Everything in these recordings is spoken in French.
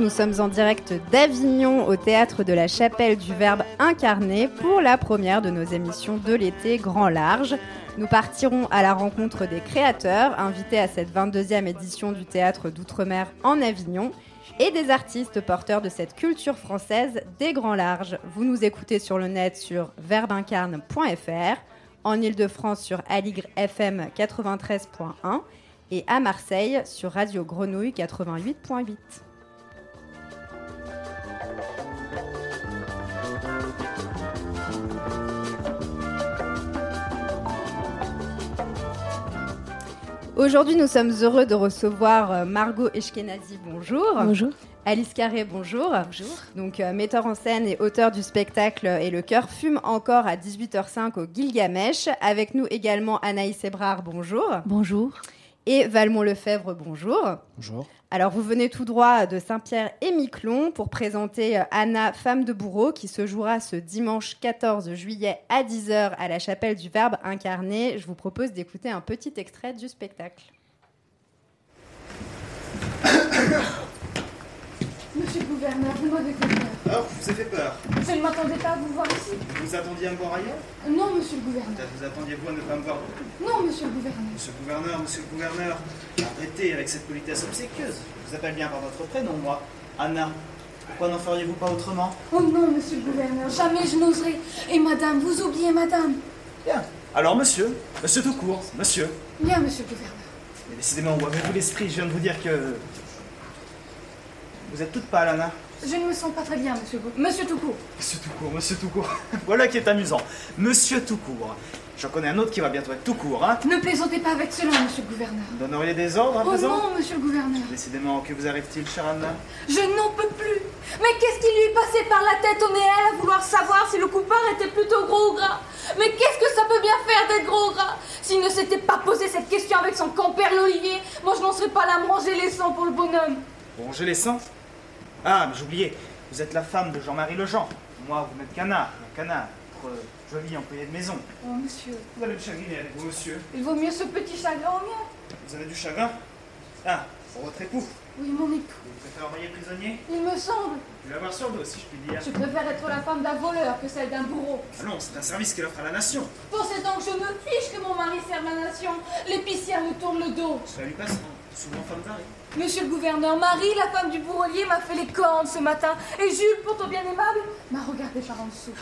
Nous sommes en direct d'Avignon au théâtre de la Chapelle du Verbe incarné pour la première de nos émissions de l'été Grand Large. Nous partirons à la rencontre des créateurs invités à cette 22e édition du théâtre d'outre-mer en Avignon et des artistes porteurs de cette culture française des grands larges. Vous nous écoutez sur le net sur verbincarne.fr, en Ile-de-France sur Aligre FM 93.1 et à Marseille sur Radio Grenouille 88.8. Aujourd'hui, nous sommes heureux de recevoir euh, Margot Eshkenazi. Bonjour. Bonjour. Alice Carré, bonjour. Bonjour. Donc, euh, metteur en scène et auteur du spectacle Et le cœur fume encore à 18h05 au Gilgamesh. Avec nous également Anaïs Ebrard, bonjour. Bonjour. Et Valmont Lefebvre, bonjour. Bonjour. Alors, vous venez tout droit de Saint-Pierre et Miquelon pour présenter euh, Anna, femme de bourreau, qui se jouera ce dimanche 14 juillet à 10h à la chapelle du Verbe incarné. Je vous propose d'écouter un petit extrait du spectacle. Monsieur le gouverneur, vous m'avez. Alors, je vous ai fait peur. Je ne m'attendais pas à vous voir ici. Vous attendiez à me voir ailleurs? Non, monsieur le gouverneur. Peut-être vous attendiez vous à ne pas me voir Non, monsieur le gouverneur. Monsieur le gouverneur, monsieur le gouverneur, arrêtez avec cette politesse obséquieuse. Je vous appelle bien par votre prénom, moi. Anna. Pourquoi n'en feriez-vous pas autrement? Oh non, monsieur le gouverneur, jamais je n'oserais. Et madame, vous oubliez madame. Bien. Alors, monsieur, monsieur tout court, monsieur. Bien, monsieur le gouverneur. Mais décidément, où avez-vous l'esprit? Je viens de vous dire que. Vous êtes toute pâle, Anna. Je ne me sens pas très bien, monsieur gouverneur. Monsieur Toucourt. Monsieur tout court, monsieur tout court. voilà qui est amusant. Monsieur tout court. J'en connais un autre qui va bientôt être tout court, hein Ne plaisantez pas avec cela, monsieur le gouverneur. Donneriez des ordres à Oh présent non, monsieur le gouverneur. Décidément, que vous arrive-t-il, chère Anna Je n'en peux plus. Mais qu'est-ce qui lui passait par la tête au néel à vouloir savoir si le coupard était plutôt gros ou gras Mais qu'est-ce que ça peut bien faire d'être gros ou gras S'il ne s'était pas posé cette question avec son compère l'Olivier, moi je n'en serais pas là à manger les sangs pour le bonhomme. Bon, je les sens. Ah, mais j'oubliais, vous êtes la femme de Jean-Marie Lejean. Moi, vous n'êtes qu'Anna, un canard, votre joli employé de maison. Oh monsieur, Vous allez me chagriner avec vous, monsieur. il vaut mieux ce petit chagrin au mien. Vous avez du chagrin? Ah, pour votre époux. Oui, mon époux. Vous préférez envoyer prisonnier? Il me semble. Je l'avoir sur dos, si je puis dire. Je préfère être la femme d'un voleur que celle d'un bourreau. Ah non, c'est un service qu'elle offre à la nation. Ces temps que je me fiche que mon mari serve la nation, l'épicière me tourne le dos. Cela lui passe, souvent femme d'arrêt. Monsieur le gouverneur, Marie, la femme du bourrelier, m'a fait les cornes ce matin. Et Jules, pourtant bien aimable, m'a regardé par en dessous.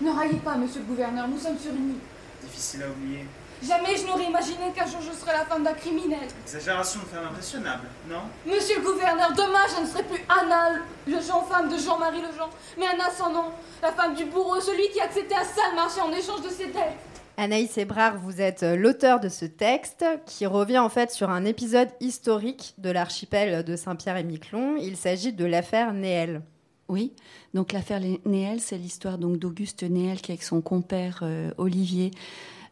Ne raillez pas, monsieur le gouverneur, nous sommes sur une île. Difficile à oublier. Jamais je n'aurais imaginé qu'un jour je serais la femme d'un criminel. Exagération de femme impressionnable, non? Monsieur le gouverneur, demain je ne serai plus Anna, le Jean femme de Jean-Marie Lejean, mais Anna sans nom, la femme du bourreau, celui qui acceptait un sale marché en échange de ses dettes. Anaïs Ebrard, vous êtes euh, l'auteur de ce texte qui revient en fait sur un épisode historique de l'archipel de Saint-Pierre et Miquelon. Il s'agit de l'affaire Néel. Oui, donc l'affaire Néel, c'est l'histoire d'Auguste Néel qui, avec son compère euh, Olivier,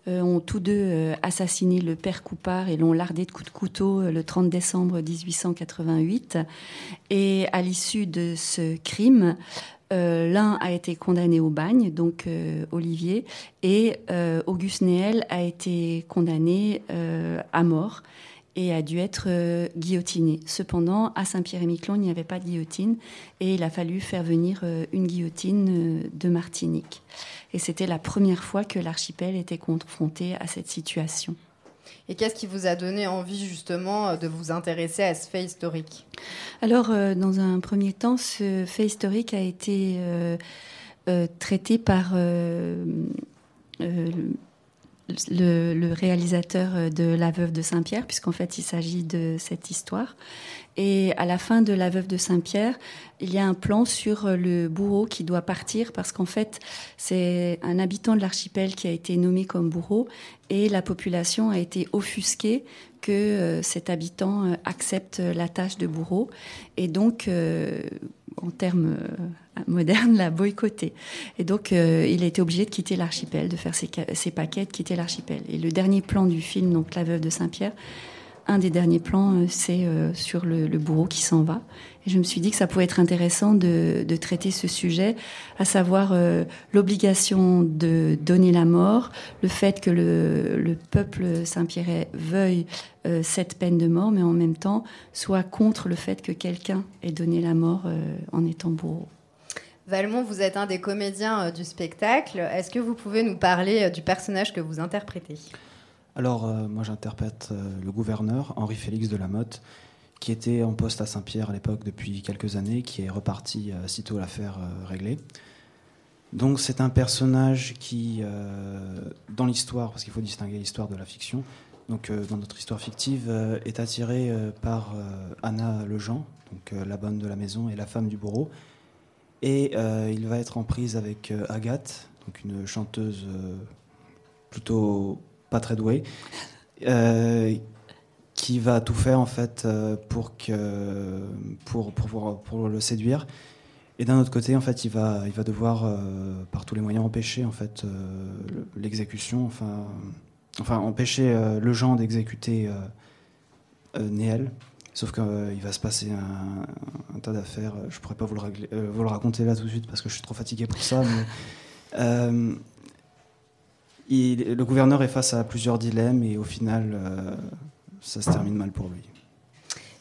ont tous deux euh, assassiné le père Coupard et l'ont lardé de coups de couteau euh, le 30 décembre 1888. Et à l'issue de ce crime, euh, l'un a été condamné au bagne, donc euh, Olivier, et euh, Auguste Néel a été condamné euh, à mort et a dû être euh, guillotiné. Cependant, à Saint-Pierre-et-Miquelon, il n'y avait pas de guillotine et il a fallu faire venir euh, une guillotine euh, de Martinique. Et c'était la première fois que l'archipel était confronté à cette situation. Et qu'est-ce qui vous a donné envie justement de vous intéresser à ce fait historique? Alors, dans un premier temps, ce fait historique a été traité par euh, le, réalisateur de La Veuve de Saint-Pierre, puisqu'en fait, il s'agit de cette histoire. Et à la fin de La Veuve de Saint-Pierre, il y a un plan sur le bourreau qui doit partir, parce qu'en fait, c'est un habitant de l'archipel qui a été nommé comme bourreau, et la population a été offusquée que euh, cet habitant euh, accepte la tâche de bourreau. Et donc, euh, en termes modernes, l'a boycotté. Et donc, il a été obligé de quitter l'archipel, de faire ses, paquets, de quitter l'archipel. Et le dernier plan du film, donc La Veuve de Saint-Pierre, un des derniers plans, euh, c'est euh, sur le, bourreau qui s'en va. Et je me suis dit que ça pouvait être intéressant de, traiter ce sujet, à savoir euh, l'obligation de donner la mort, le fait que le, peuple Saint-Pierre veuille cette peine de mort, mais en même temps soit contre le fait que quelqu'un ait donné la mort en étant bourreau. Valmont, vous êtes un des comédiens du spectacle. Est-ce que vous pouvez nous parler du personnage que vous interprétez? Alors, euh, moi, j'interprète euh, le gouverneur, Henri Félix de Lamotte, qui était en poste à Saint-Pierre à l'époque depuis quelques années, qui est reparti euh, sitôt l'affaire réglée. Donc, c'est un personnage qui, dans l'histoire, parce qu'il faut distinguer l'histoire de la fiction, donc dans notre histoire fictive, est attiré par Anna Lejean, donc la bonne de la maison et la femme du bourreau. Et il va être en prise avec Agathe, donc une chanteuse plutôt pas très doué, euh, qui va tout faire en fait euh, pour, que, pour, pour, le séduire. Et d'un autre côté, en fait, il va, il va devoir, euh, par tous les moyens, empêcher en fait l'exécution, enfin, enfin empêcher le genre d'exécuter Néel. Sauf qu'il va se passer un, tas d'affaires. Je pourrais pas vous le, raconter là tout de suite parce que je suis trop fatigué pour ça. Le gouverneur est face à plusieurs dilemmes et au final, euh, ça se termine mal pour lui.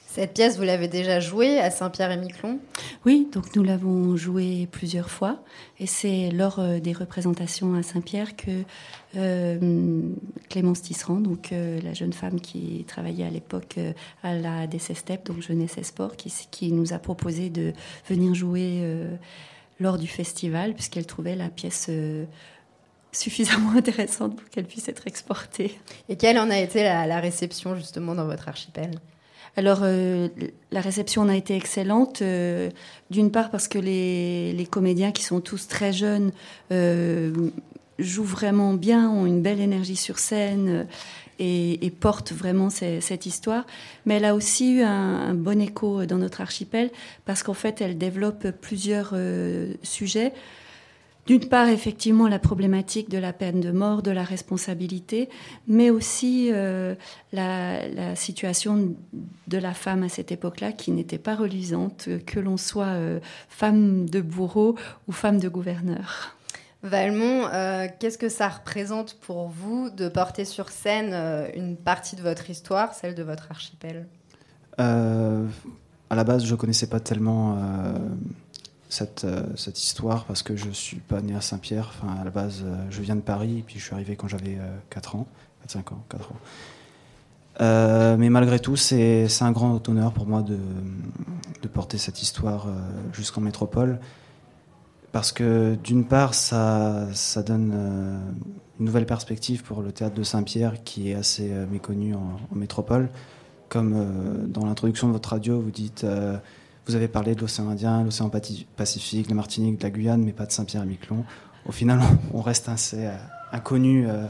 Cette pièce, vous l'avez déjà jouée à Saint-Pierre-et-Miquelon Oui, donc nous l'avons jouée plusieurs fois. Et c'est lors euh, des représentations à Saint-Pierre que euh, Clémence Tisserand, donc la jeune femme qui travaillait à l'époque à la DCSTEP, donc Jeunesse et Sport, qui, qui, nous a proposé de venir jouer lors du festival, puisqu'elle trouvait la pièce suffisamment intéressante pour qu'elle puisse être exportée. Et quelle en a été la, réception justement dans votre archipel? Alors, euh, la réception en a été excellente, euh, d'une part parce que les, les, comédiens qui sont tous très jeunes euh, jouent vraiment bien, ont une belle énergie sur scène et, et portent vraiment cette histoire. Mais elle a aussi eu un, un, bon écho dans notre archipel parce qu'en fait, elle développe plusieurs sujets. D'une part, effectivement, la problématique de la peine de mort, de la responsabilité, mais aussi euh, la, situation de la femme à cette époque-là qui n'était pas reluisante, que l'on soit euh, femme de bourreau ou femme de gouverneur. Valmont, euh, qu'est-ce que ça représente pour vous de porter sur scène une partie de votre histoire, celle de votre archipel? À la base, je ne connaissais pas tellement cette, euh, cette histoire parce que je suis pas né à Saint-Pierre. Enfin, à la base, euh, je viens de Paris et puis je suis arrivé quand j'avais 4 euh, ans, 5 ans, 4 ans. mais malgré tout, c'est un grand honneur pour moi de, porter cette histoire jusqu'en métropole. Parce que d'une part, ça, donne une nouvelle perspective pour le théâtre de Saint-Pierre qui est assez méconnu en, métropole. Comme dans l'introduction de votre radio, vous dites vous avez parlé de l'océan Indien, l'océan Pacifique, la Martinique, de la Guyane, mais pas de Saint-Pierre-et-Miquelon. Au final, on reste assez euh, inconnu euh,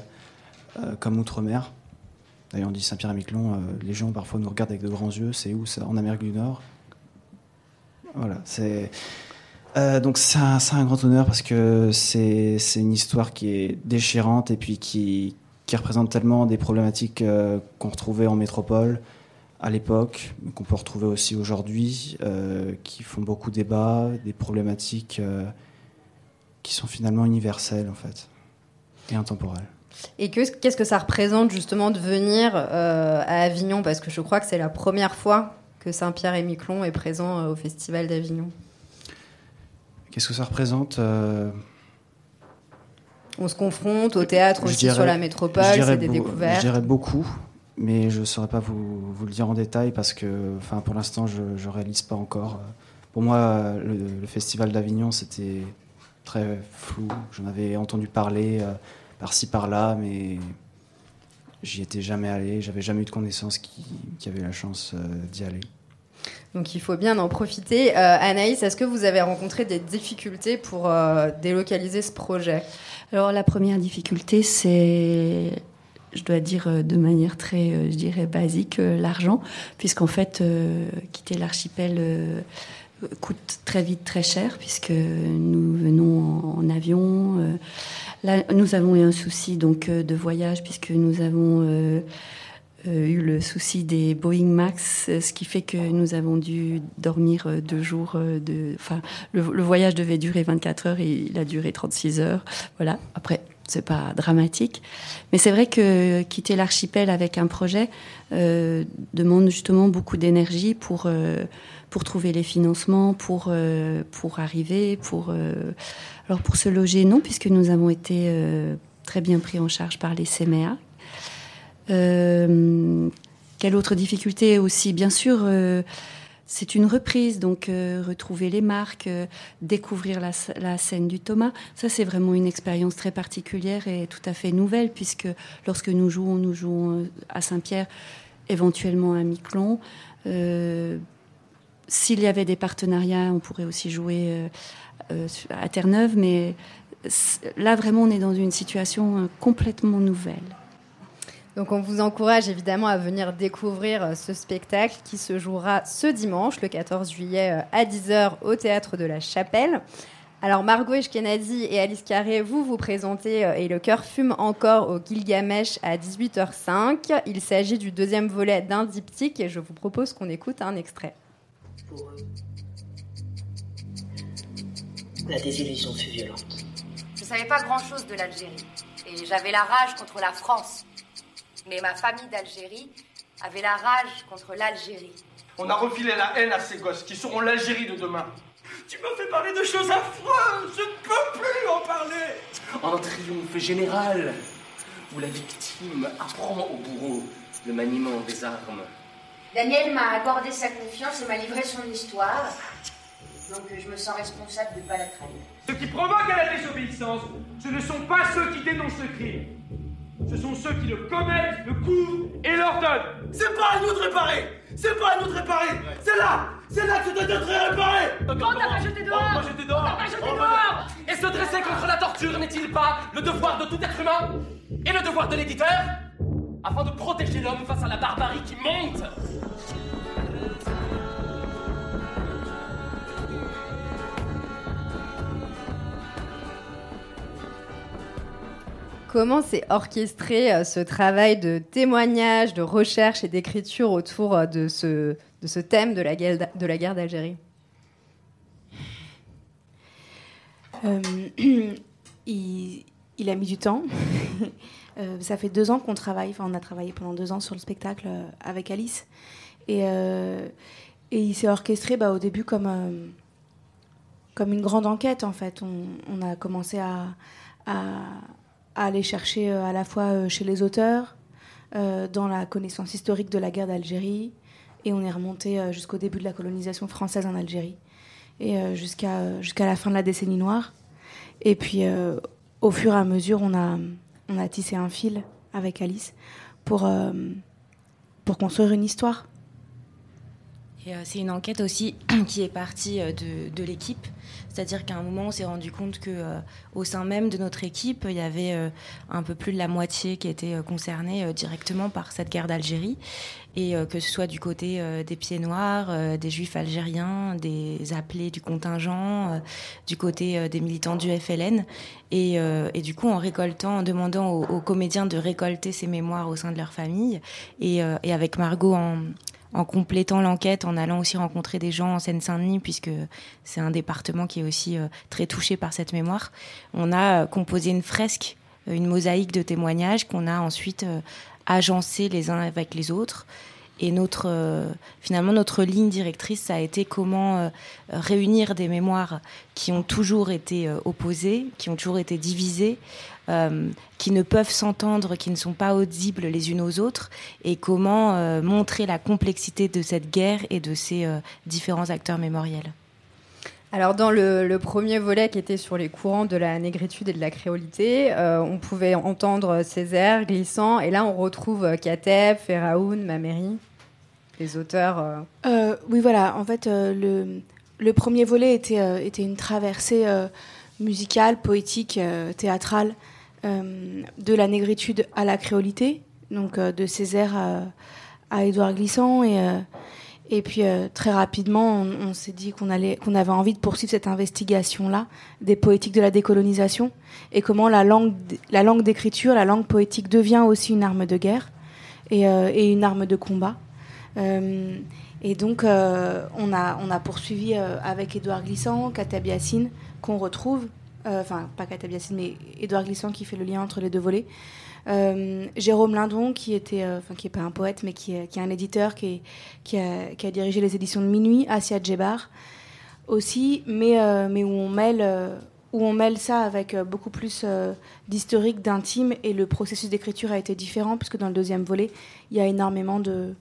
euh, comme outre-mer. D'ailleurs, on dit Saint-Pierre-et-Miquelon, les gens parfois nous regardent avec de grands yeux. C'est où ça? En Amérique du Nord? Voilà, c'est. donc c'est un, grand honneur parce que c'est une histoire qui est déchirante et puis qui représente tellement des problématiques qu'on retrouvait en métropole, à l'époque, mais qu'on peut retrouver aussi aujourd'hui, euh, qui font beaucoup débat, des problématiques euh, qui sont finalement universelles en fait, et intemporelles. Et qu'est-ce que ça représente justement de venir euh, à Avignon? Parce que je crois que c'est la première fois que Saint-Pierre et Miquelon est présent au Festival d'Avignon. Qu'est-ce que ça représente On se confronte au théâtre aussi sur la métropole, c'est des découvertes. Je dirais beaucoup mais je ne saurais pas vous, vous, le dire en détail parce que enfin, pour l'instant, je ne réalise pas encore. Pour moi, le, Festival d'Avignon, c'était très flou. J'en avais entendu parler euh, par-ci, par-là, mais j'y étais jamais allé. J'avais jamais eu de connaissance qui, qui avait la chance euh, d'y aller. Donc il faut bien en profiter. Euh, Anaïs, est-ce que vous avez rencontré des difficultés pour délocaliser ce projet? Alors la première difficulté, c'est je dois dire euh, de manière très, euh, je dirais, basique, euh, l'argent, puisqu'en fait, quitter l'archipel coûte très vite très cher puisque nous venons en, avion. là, nous avons eu un souci donc de voyage puisque nous avons eu le souci des Boeing Max, ce qui fait que nous avons dû dormir deux jours. Enfin, le, le, voyage devait durer 24 heures et il a duré 36 heures. Voilà. Après, c'est pas dramatique. Mais c'est vrai que quitter l'archipel avec un projet euh, demande justement beaucoup d'énergie pour, euh, pour trouver les financements, pour, euh, pour arriver, pour... alors pour se loger, non, puisque nous avons été très bien pris en charge par les CMA. quelle autre difficulté aussi? Bien sûr c'est une reprise, donc euh, retrouver les marques, euh, découvrir la, scène du Thomas, ça c'est vraiment une expérience très particulière et tout à fait nouvelle, puisque lorsque nous jouons, nous jouons euh, à Saint-Pierre, éventuellement à Miquelon. S'il y avait des partenariats, on pourrait aussi jouer à Terre-Neuve, mais là vraiment on est dans une situation complètement nouvelle. Donc on vous encourage évidemment à venir découvrir euh, ce spectacle qui se jouera ce dimanche, le 14 juillet euh, à 10h au théâtre de la Chapelle. Alors Margot Eshkenazi et Alice Carré, vous vous présentez euh, et le cœur fume encore au Gilgamesh à 18h05. Il s'agit du deuxième volet d'un diptyque et je vous propose qu'on écoute un extrait. La désillusion fut violente. Je savais pas grand-chose de l'Algérie et j'avais la rage contre la France. Mais ma famille d'Algérie avait la rage contre l'Algérie. On a refilé la haine à ces gosses qui seront l'Algérie de demain. Tu me fais parler de choses affreuses, je ne peux plus en parler. En un triomphe général, où la victime apprend au bourreau le maniement des armes. Daniel m'a accordé sa confiance et m'a livré son histoire. Donc je me sens responsable de ne pas la trahir. Ceux qui provoquent à la désobéissance, ce ne sont pas ceux qui dénoncent le crime. Ce sont ceux qui le commettent, le couvrent et l'ordonnent. C'est pas à nous de réparer. C'est pas à nous de réparer. C'est là. C'est là que tu dois être réparé On t'a pas jeté dehors On t'a jeté dehors. t'a jeté dehors. Et se dresser contre la torture n'est-il pas le devoir de tout être humain Et le devoir de l'éditeur Afin de protéger l'homme face à la barbarie qui monte Comment s'est orchestré euh, ce travail de témoignage, de recherche et d'écriture autour euh, de ce, de ce thème de la guerre, d'Algérie? Euh, il, a mis du temps. ça fait deux ans qu'on travaille, enfin on a travaillé pendant deux ans sur le spectacle avec Alice. Et, et il s'est orchestré bah, au début comme, comme une grande enquête en fait. On, a commencé à à aller chercher euh, à la fois euh, chez les auteurs, euh, dans la connaissance historique de la guerre d'Algérie, et on est remonté jusqu'au début de la colonisation française en Algérie, et jusqu'à la fin de la décennie noire. Et puis, au fur et à mesure, on a, on a tissé un fil avec Alice pour, pour construire une histoire. C'est une enquête aussi qui est partie de, de l'équipe. C'est-à-dire qu'à un moment, on s'est rendu compte que euh, au sein même de notre équipe, il y avait euh, un peu plus de la moitié qui était euh, concernée directement par cette guerre d'Algérie, et que ce soit du côté des pieds noirs, des juifs algériens, des appelés du contingent, du côté des militants du FLN, et, du coup, en récoltant, en demandant aux, comédiens de récolter ces mémoires au sein de leur famille, et avec Margot en en complétant l'enquête, en allant aussi rencontrer des gens en Seine-Saint-Denis, puisque c'est un département qui est aussi euh, très touché par cette mémoire. On a euh, composé une fresque, euh, une mosaïque de témoignages qu'on a ensuite agencé les uns avec les autres. Et notre, finalement, notre ligne directrice, ça a été comment réunir des mémoires qui ont toujours été opposées, qui ont toujours été divisées, euh, qui ne peuvent s'entendre, qui ne sont pas audibles les unes aux autres, et comment euh, montrer la complexité de cette guerre et de ces euh, différents acteurs mémoriels. Alors dans le, premier volet qui était sur les courants de la négritude et de la créolité, on pouvait entendre Césaire, Glissant, et là on retrouve Kateb, Feraoun, Mameri, les auteurs. oui voilà, en fait le, premier volet était, une traversée musicale, poétique, théâtrale euh, de la négritude à la créolité, donc euh, de Césaire à, Édouard Glissant. Et, euh, Et puis euh, très rapidement, on, s'est dit qu'on allait, qu'on avait envie de poursuivre cette investigation-là des poétiques de la décolonisation et comment la langue, la langue d'écriture, la langue poétique devient aussi une arme de guerre et, euh, une arme de combat. Euh, et donc, on, a, on a poursuivi avec Édouard Glissant, Katab Yassine, qu'on retrouve, enfin, pas Katab Yassine, mais Édouard Glissant qui fait le lien entre les deux volets. Euh, Jérôme Lindon, qui était, euh, pas un poète, mais qui est, un éditeur, qui, a, dirigé les éditions de Minuit, Asia Djebar aussi, mais, euh, où on mêle. ça avec beaucoup plus d'historique, d'intime, et le processus d'écriture a été différent, puisque dans le deuxième volet, il y a énormément de,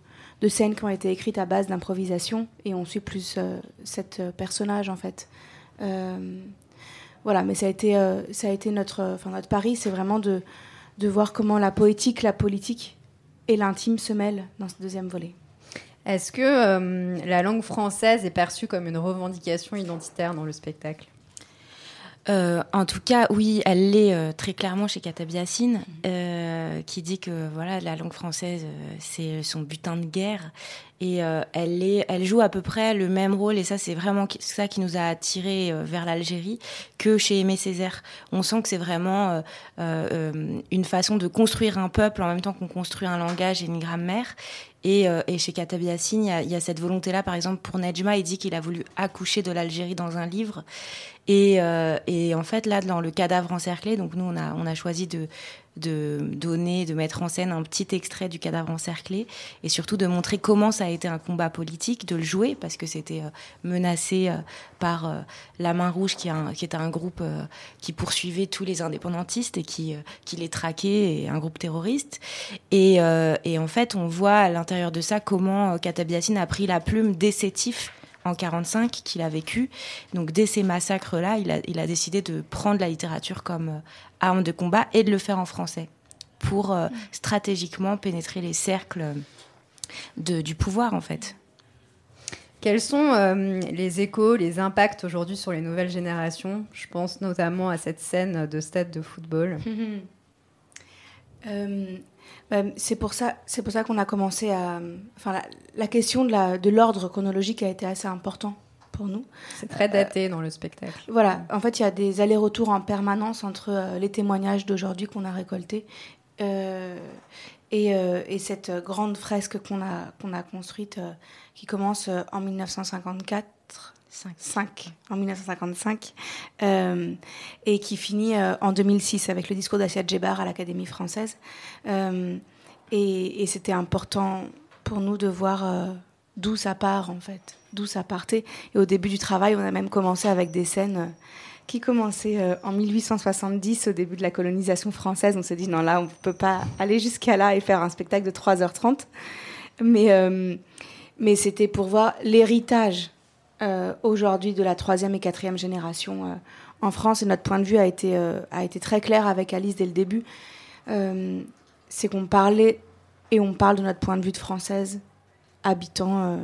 scènes qui ont été écrites à base d'improvisation, et on suit plus cet personnage, en fait. Voilà, mais ça a été, notre pari, c'est vraiment de, de voir comment la poétique, la politique et l'intime se mêlent dans ce deuxième volet. Est-ce que euh, la langue française est perçue comme une revendication identitaire dans le spectacle? Euh, en tout cas, oui, elle l'est euh, très clairement chez Katab Yassine, euh, qui dit que voilà, la langue française, euh, c'est son butin de guerre. Et euh, elle, joue à peu près le même rôle, et ça, c'est vraiment ça qui nous a attirés euh, vers l'Algérie, que chez Aimé Césaire. On sent que c'est vraiment euh, une façon de construire un peuple en même temps qu'on construit un langage et une grammaire. Et, chez Katab Yassine, il y a, cette volonté-là. Par exemple, pour Nejma, il dit qu'il a voulu accoucher de l'Algérie dans un livre. Et, en fait, là, dans le cadavre encerclé, donc nous, on a choisi de, de donner, de mettre en scène un petit extrait du cadavre encerclé et surtout de montrer comment ça a été un combat politique, de le jouer parce que c'était euh, menacé euh, par euh, la Main Rouge, qui, un- qui était un groupe qui poursuivait tous les indépendantistes et qui, qui les traquait, et un groupe terroriste. Et, et en fait, on voit à l'intérieur de ça comment Katab Yassine a pris la plume des sétifs en 45 qu'il a vécu. Donc dès ces massacres-là, il a, il a décidé de prendre la littérature comme euh, arme de combat et de le faire en français pour euh, stratégiquement pénétrer les cercles euh, de, du pouvoir en fait. Quels sont euh, les échos, les impacts aujourd'hui sur les nouvelles générations? Je pense notamment à cette scène de stade de football. Euh, c'est pour ça, c'est pour ça qu'on a commencé à. Enfin, la, la question de l'ordre chronologique a été assez important pour nous. C'est très daté dans le spectacle. Voilà. En fait, il y a des allers-retours en permanence entre euh, les témoignages d'aujourd'hui qu'on a récoltés euh, et, euh, et cette grande fresque qu'on a qu'on a construite, euh, qui commence euh, en 1954. 5, en 1955 euh, et qui finit euh, en 2006 avec le discours d'Asia Djebar à l'Académie française. Euh, et c'était important pour nous de voir d'où ça part en fait, d'où ça partait. Et au début du travail, on a même commencé avec des scènes qui commençaient euh, en 1870, au début de la colonisation française. On s'est dit non là, on peut pas aller jusqu'à là et faire un spectacle de 3h30. Mais, mais c'était pour voir l'héritage euh, aujourd'hui de la troisième et quatrième génération euh, en France. Et notre point de vue a été, euh, a été très clair avec Alice dès le début. Euh, c'est qu'on parlait et on parle de notre point de vue de française habitant, euh,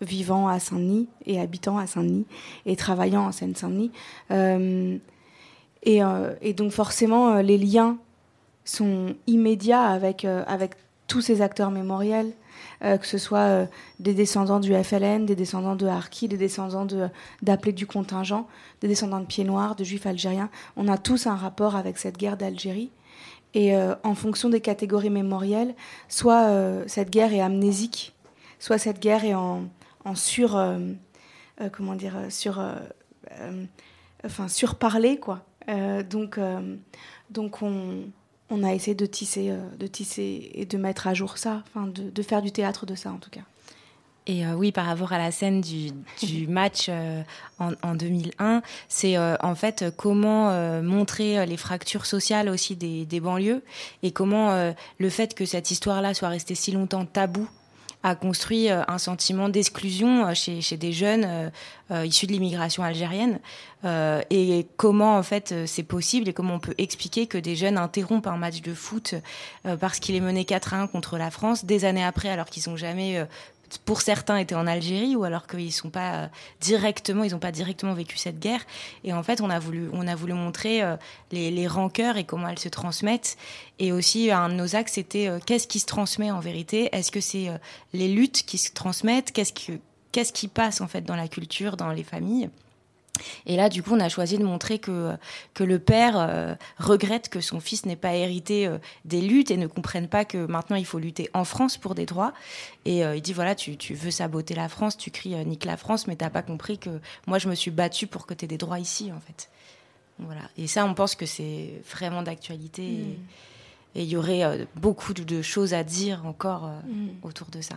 vivant à Saint-Denis et habitant à Saint-Denis et travaillant en Seine-Saint-Denis. Euh, et, et donc forcément, les liens sont immédiats avec, avec tous ces acteurs mémoriels, euh, que ce soit euh, des descendants du FLN, des descendants de Harki, des descendants de- d'appelés du contingent, des descendants de Pieds Noirs, de Juifs algériens. On a tous un rapport avec cette guerre d'Algérie. Et euh, en fonction des catégories mémorielles, soit cette guerre est amnésique, soit cette guerre est en, sur, comment dire, sur, enfin surparlé quoi. Donc, donc on, on a essayé de tisser, euh, de tisser et de mettre à jour ça, enfin de, de faire du théâtre de ça en tout cas. Et euh, oui, par rapport à la scène du, du match euh, en, en 2001, c'est euh, en fait comment montrer les fractures sociales aussi des, des banlieues et comment le fait que cette histoire-là soit restée si longtemps tabou a construit euh, un sentiment d'exclusion euh, chez, des jeunes euh, issus de l'immigration algérienne. Et comment en fait c'est possible et comment on peut expliquer que des jeunes interrompent un match de foot parce qu'il est mené 4 à 1 contre la France des années après alors qu'ils n'ont jamais pour certains étaient en Algérie ou alors qu'ils sont pas euh, directement, ils n'ont pas directement vécu cette guerre. Et en fait, on a voulu, on a voulu montrer euh, les, les, rancœurs et comment elles se transmettent. Et aussi, un de nos axes, c'était euh, qu'est-ce qui se transmet en vérité? Est-ce que c'est les luttes qui se transmettent? Qu'est-ce que qu'est-ce qui passe en fait dans la culture, dans les familles? Et là, du coup, on a choisi de montrer que, que le père euh, regrette que son fils n'ait pas hérité euh, des luttes et ne comprenne pas que maintenant il faut lutter en France pour des droits. Et euh, il dit voilà, tu, tu, veux saboter la France, tu cries nique la France, mais t'as pas compris que moi je me suis battue pour que tu aies des droits ici, en fait. Voilà. Et ça, on pense que c'est vraiment d'actualité. Mm. Et il y aurait beaucoup de choses à dire encore mm. autour de ça.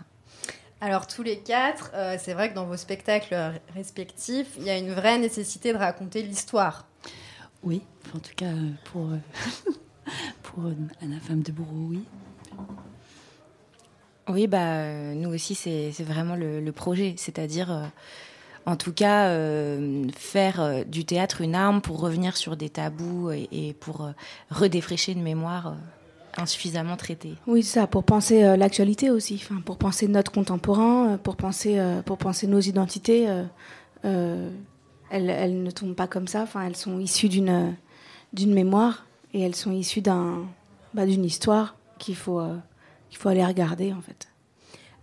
Alors tous les quatre, euh, c'est vrai que dans vos spectacles respectifs, il y a une vraie nécessité de raconter l'histoire. Oui, en tout cas pour, euh, pour Anna Femme de Bourreau, oui. Oui, bah, nous aussi, c'est vraiment le, projet. C'est-à-dire, euh, en tout cas, faire du théâtre une arme pour revenir sur des tabous et, et pour redéfraîcher une mémoire insuffisamment traité. Oui, ça, pour penser euh, l'actualité aussi, enfin, pour penser notre contemporain, euh, pour penser, euh, pour penser nos identités. elles, elles, ne tombent pas comme ça, enfin, elles sont issues d'une, d'une mémoire et elles sont issues d'un, bah, d'une histoire qu'il faut, qu'il faut aller regarder en fait.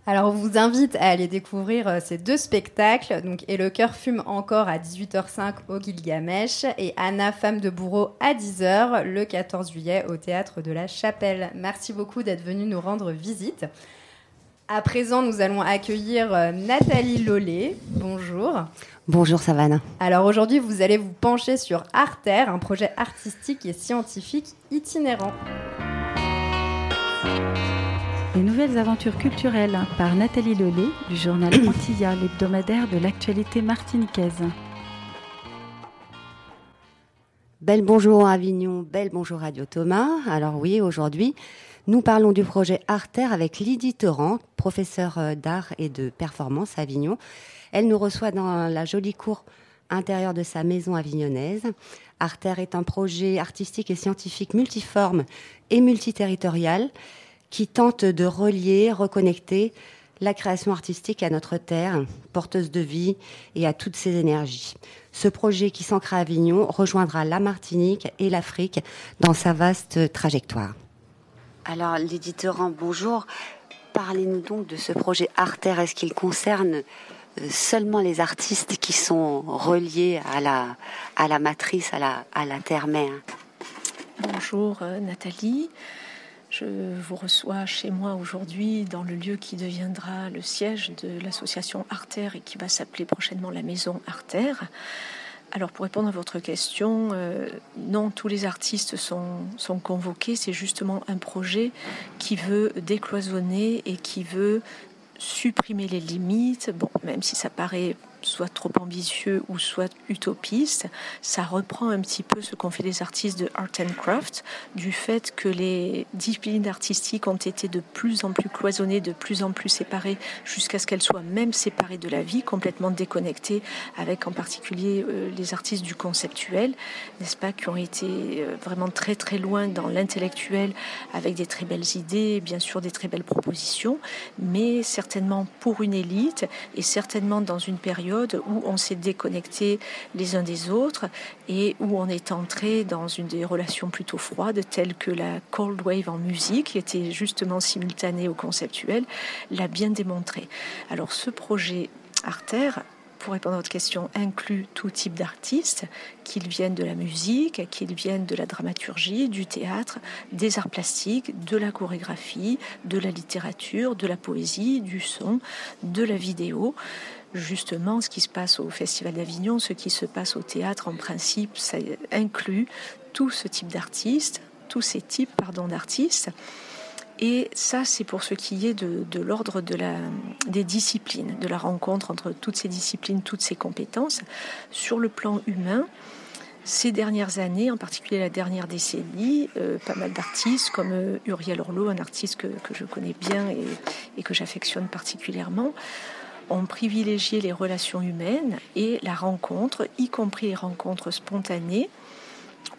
Alors, on vous invite à aller découvrir euh, ces deux spectacles. Donc, Et le cœur fume encore à 18h05 au Gilgamesh et Anna, femme de bourreau, à 10h le 14 juillet au théâtre de la Chapelle. Merci beaucoup d'être venu nous rendre visite. À présent, nous allons accueillir euh, Nathalie Lollet. Bonjour. Bonjour Savannah. Alors aujourd'hui, vous allez vous pencher sur Arter, un projet artistique et scientifique itinérant. Les nouvelles aventures culturelles par Nathalie Lelay du journal Antilla, l'hebdomadaire de l'actualité martiniquaise. Belle bonjour Avignon, belle bonjour Radio Thomas. Alors oui, aujourd'hui, nous parlons du projet Arter avec Lydie Torrent, professeure d'art et de performance à Avignon. Elle nous reçoit dans la jolie cour intérieure de sa maison avignonnaise. Arter est un projet artistique et scientifique multiforme et multiterritorial qui tente de relier, reconnecter la création artistique à notre terre, porteuse de vie et à toutes ses énergies. Ce projet qui s'ancre à Avignon rejoindra la Martinique et l'Afrique dans sa vaste trajectoire. Alors, l'éditeur, bonjour. Parlez-nous donc de ce projet Arter. Est-ce qu'il concerne euh, seulement les artistes qui sont reliés à la, à la matrice, à la, à la terre-mère Bonjour euh, Nathalie. Je vous reçois chez moi aujourd'hui dans le lieu qui deviendra le siège de l'association Arter et qui va s'appeler prochainement la Maison Arter. Alors pour répondre à votre question, euh, non, tous les artistes sont, sont convoqués. C'est justement un projet qui veut décloisonner et qui veut supprimer les limites. Bon, même si ça paraît soit trop ambitieux ou soit utopiste. Ça reprend un petit peu ce qu'ont fait les artistes de Art and Craft, du fait que les disciplines artistiques ont été de plus en plus cloisonnées, de plus en plus séparées, jusqu'à ce qu'elles soient même séparées de la vie, complètement déconnectées, avec en particulier euh, les artistes du conceptuel, n'est-ce pas, qui ont été euh, vraiment très très loin dans l'intellectuel, avec des très belles idées, bien sûr des très belles propositions, mais certainement pour une élite et certainement dans une où on s'est déconnecté les uns des autres et où on est entré dans une des relations plutôt froides, telles que la cold wave en musique, qui était justement simultanée au conceptuel, l'a bien démontré. Alors ce projet Arter pour répondre à votre question, inclut tout type d'artistes, qu'ils viennent de la musique, qu'ils viennent de la dramaturgie, du théâtre, des arts plastiques, de la chorégraphie, de la littérature, de la poésie, du son, de la vidéo justement ce qui se passe au Festival d'Avignon, ce qui se passe au théâtre, en principe, ça inclut tout ce type d'artistes, tous ces types pardon, d'artistes. Et ça, c'est pour ce qui est de, l'ordre de la, des disciplines, de la rencontre entre toutes ces disciplines, toutes ces compétences. Sur le plan humain, ces dernières années, en particulier la dernière décennie, euh, pas mal d'artistes comme euh, Uriel Orlot, un artiste que, que je connais bien et, et que j'affectionne particulièrement, ont privilégié les relations humaines et la rencontre, y compris les rencontres spontanées,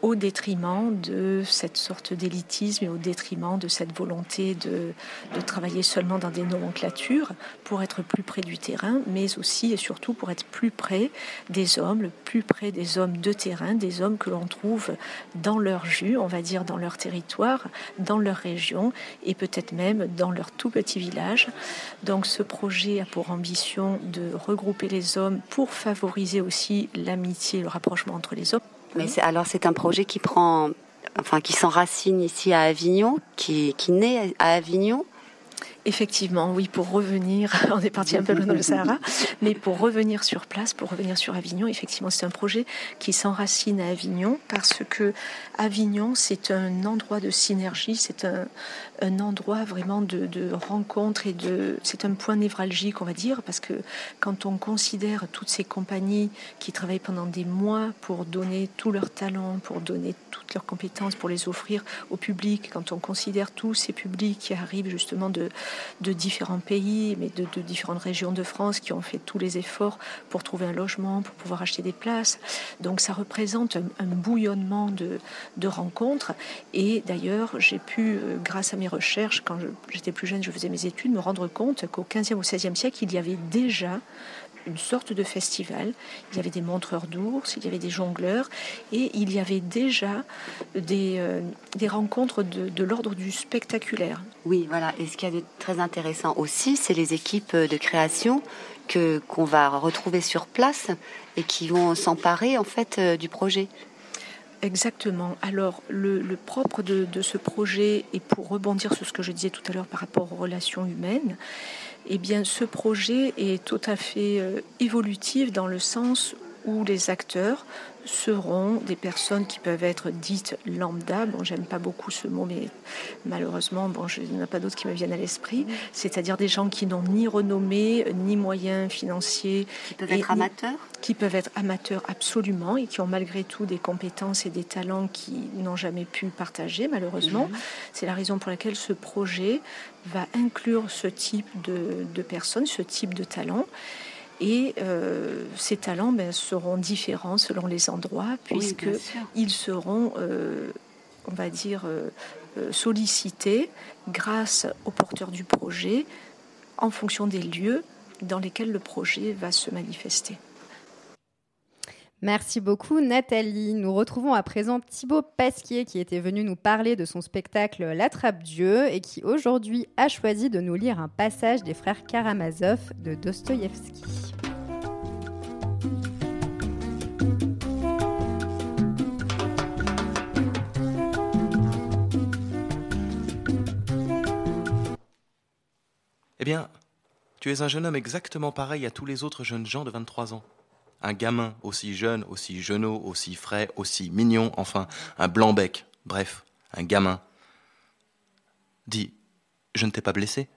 au détriment de cette sorte d'élitisme et au détriment de cette volonté de, de, travailler seulement dans des nomenclatures pour être plus près du terrain, mais aussi et surtout pour être plus près des hommes, le plus près des hommes de terrain, des hommes que l'on trouve dans leur jus, on va dire dans leur territoire, dans leur région et peut-être même dans leur tout petit village. Donc ce projet a pour ambition de regrouper les hommes pour favoriser aussi l'amitié, le rapprochement entre les hommes. Mais alors c'est un projet qui prend, enfin qui s'enracine ici à Avignon, qui, qui naît à Avignon. Effectivement, oui, pour revenir, on est parti un peu dans le Sahara, mais pour revenir sur place, pour revenir sur Avignon, effectivement, c'est un projet qui s'enracine à Avignon parce que Avignon, c'est un endroit de synergie, c'est un, endroit vraiment de, de rencontre et de, c'est un point névralgique, on va dire, parce que quand on considère toutes ces compagnies qui travaillent pendant des mois pour donner tous leurs talents, pour donner toutes leurs compétences, pour les offrir au public, quand on considère tous ces publics qui arrivent justement de de différents pays, mais de, différentes régions de France qui ont fait tous les efforts pour trouver un logement, pour pouvoir acheter des places. Donc ça représente un, bouillonnement de, rencontres. Et d'ailleurs, j'ai pu, euh, grâce à mes recherches, quand j'étais plus jeune, je faisais mes études, me rendre compte qu'au 15e ou 16e siècle, il y avait déjà une sorte de festival. Il y avait des montreurs d'ours, il y avait des jongleurs, et il y avait déjà des, euh, des rencontres de, de l'ordre du spectaculaire. Oui, voilà. Et ce qui est très intéressant aussi, c'est les équipes de création que qu'on va retrouver sur place et qui vont s'emparer en fait euh, du projet. Exactement. Alors, le, le propre de, de, ce projet, et pour rebondir sur ce que je disais tout à l'heure par rapport aux relations humaines, eh bien, ce projet est tout à fait euh, évolutif dans le sens où les acteurs seront des personnes qui peuvent être dites lambda. Bon, j'aime pas beaucoup ce mot, mais malheureusement, bon, je, il n'y en a pas d'autres qui me viennent à l'esprit. C'est-à-dire des gens qui n'ont ni renommée, ni moyens financiers. Qui peuvent être amateurs Qui peuvent être amateurs absolument et qui ont malgré tout des compétences et des talents qui n'ont jamais pu partager, malheureusement. Mhm. C'est la raison pour laquelle ce projet va inclure ce type de, de personnes, ce type de talents. Et euh, ces talents ben, seront différents selon les endroits, puisqu'ils seront, euh, on va dire, euh, sollicités grâce aux porteurs du projet en fonction des lieux dans lesquels le projet va se manifester. Merci beaucoup Nathalie. Nous retrouvons à présent Thibaut Pasquier qui était venu nous parler de son spectacle L'Attrape-Dieu et qui aujourd'hui a choisi de nous lire un passage des frères Karamazov de Dostoïevski. Eh bien, tu es un jeune homme exactement pareil à tous les autres jeunes gens de 23 ans un gamin aussi jeune, aussi jeunot, aussi frais, aussi mignon, enfin, un blanc-bec, bref, un gamin. Dis, je ne t'ai pas blessé